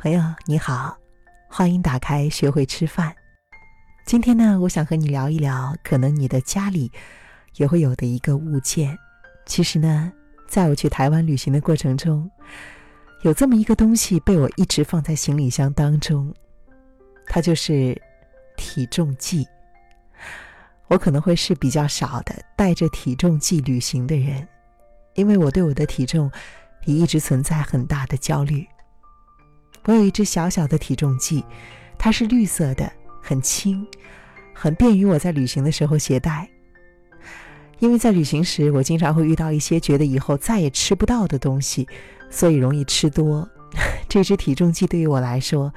朋友你好，欢迎打开学会吃饭。今天呢，我想和你聊一聊，可能你的家里也会有的一个物件。其实呢，在我去台湾旅行的过程中，有这么一个东西被我一直放在行李箱当中，它就是体重计。我可能会是比较少的带着体重计旅行的人，因为我对我的体重也一直存在很大的焦虑。我有一只小小的体重计，它是绿色的，很轻，很便于我在旅行的时候携带。因为在旅行时，我经常会遇到一些觉得以后再也吃不到的东西，所以容易吃多。这只体重计对于我来说，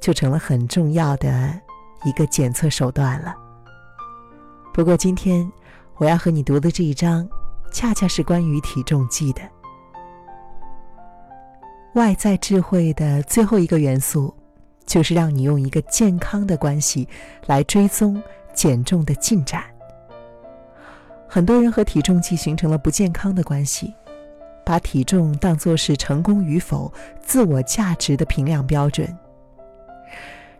就成了很重要的一个检测手段了。不过今天我要和你读的这一章，恰恰是关于体重计的。外在智慧的最后一个元素，就是让你用一个健康的关系来追踪减重的进展。很多人和体重计形成了不健康的关系，把体重当作是成功与否、自我价值的评量标准。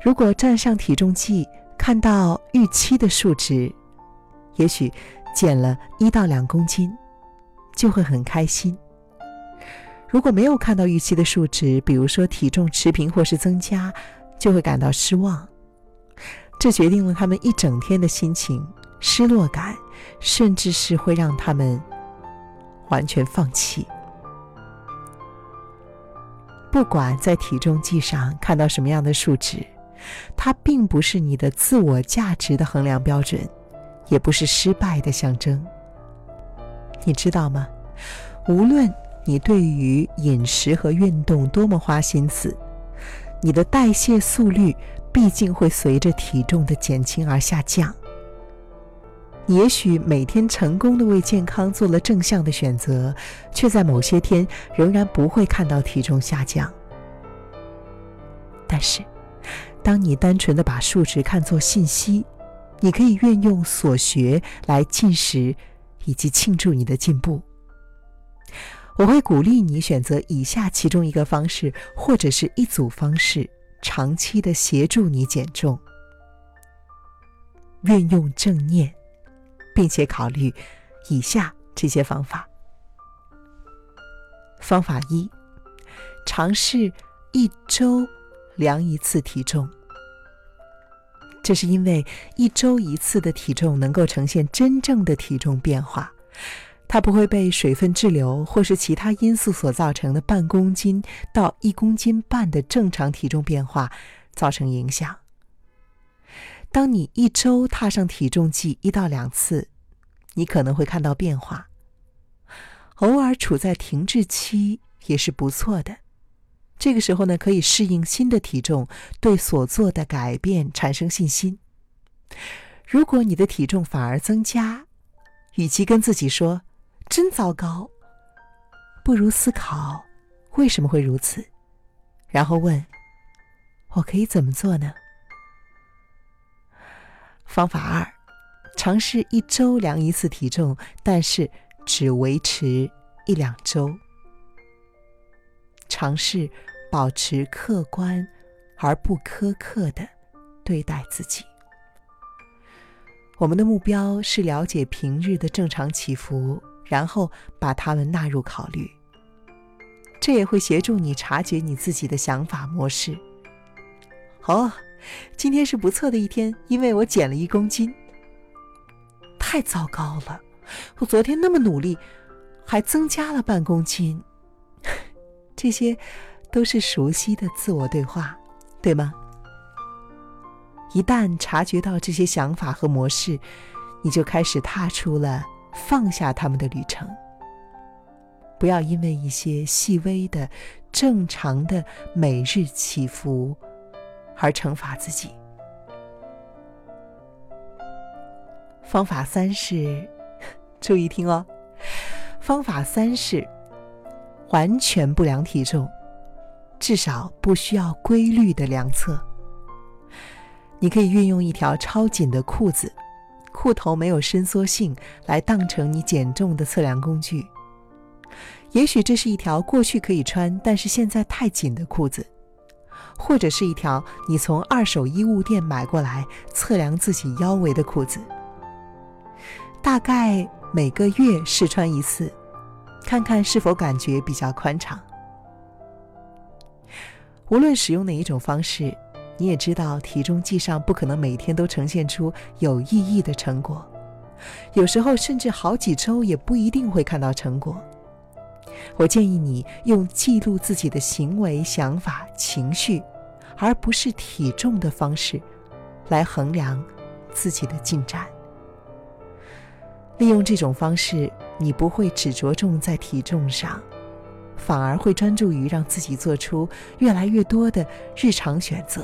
如果站上体重计看到预期的数值，也许减了一到两公斤，就会很开心。如果没有看到预期的数值，比如说体重持平或是增加，就会感到失望。这决定了他们一整天的心情、失落感，甚至是会让他们完全放弃。不管在体重计上看到什么样的数值，它并不是你的自我价值的衡量标准，也不是失败的象征。你知道吗？无论。你对于饮食和运动多么花心思，你的代谢速率毕竟会随着体重的减轻而下降。你也许每天成功的为健康做了正向的选择，却在某些天仍然不会看到体重下降。但是，当你单纯的把数值看作信息，你可以运用所学来进食，以及庆祝你的进步。我会鼓励你选择以下其中一个方式，或者是一组方式，长期的协助你减重。运用正念，并且考虑以下这些方法。方法一：尝试一周量一次体重。这是因为一周一次的体重能够呈现真正的体重变化。它不会被水分滞留或是其他因素所造成的半公斤到一公斤半的正常体重变化造成影响。当你一周踏上体重计一到两次，你可能会看到变化。偶尔处在停滞期也是不错的。这个时候呢，可以适应新的体重，对所做的改变产生信心。如果你的体重反而增加，与其跟自己说，真糟糕，不如思考为什么会如此，然后问：我可以怎么做呢？方法二，尝试一周量一次体重，但是只维持一两周。尝试保持客观而不苛刻的对待自己。我们的目标是了解平日的正常起伏。然后把它们纳入考虑，这也会协助你察觉你自己的想法模式。哦，今天是不错的一天，因为我减了一公斤。太糟糕了，我昨天那么努力，还增加了半公斤。这些都是熟悉的自我对话，对吗？一旦察觉到这些想法和模式，你就开始踏出了。放下他们的旅程，不要因为一些细微的、正常的每日起伏而惩罚自己。方法三是，注意听哦。方法三是完全不量体重，至少不需要规律的量测。你可以运用一条超紧的裤子。裤头没有伸缩性，来当成你减重的测量工具。也许这是一条过去可以穿，但是现在太紧的裤子，或者是一条你从二手衣物店买过来测量自己腰围的裤子。大概每个月试穿一次，看看是否感觉比较宽敞。无论使用哪一种方式，你也知道体重计上不可能每天都呈现出有意义的成果，有时候甚至好几周也不一定会看到成果。我建议你用记录自己的行为、想法、情绪，而不是体重的方式，来衡量自己的进展。利用这种方式，你不会只着重在体重上，反而会专注于让自己做出越来越多的日常选择。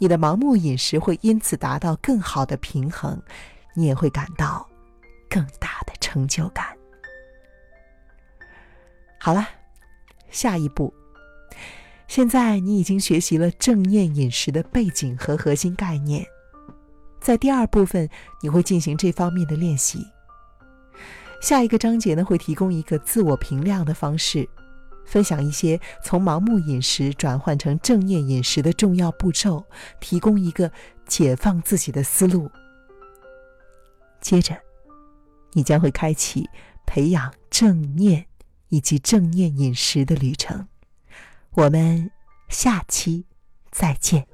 你的盲目饮食会因此达到更好的平衡，你也会感到更大的成就感。好了，下一步，现在你已经学习了正念饮食的背景和核心概念。在第二部分，你会进行这方面的练习。下一个章节呢，会提供一个自我评量的方式，分享一些从盲目饮食转换成正念饮食的重要步骤，提供一个解放自己的思路。接着，你将会开启培养正念以及正念饮食的旅程。我们下期再见。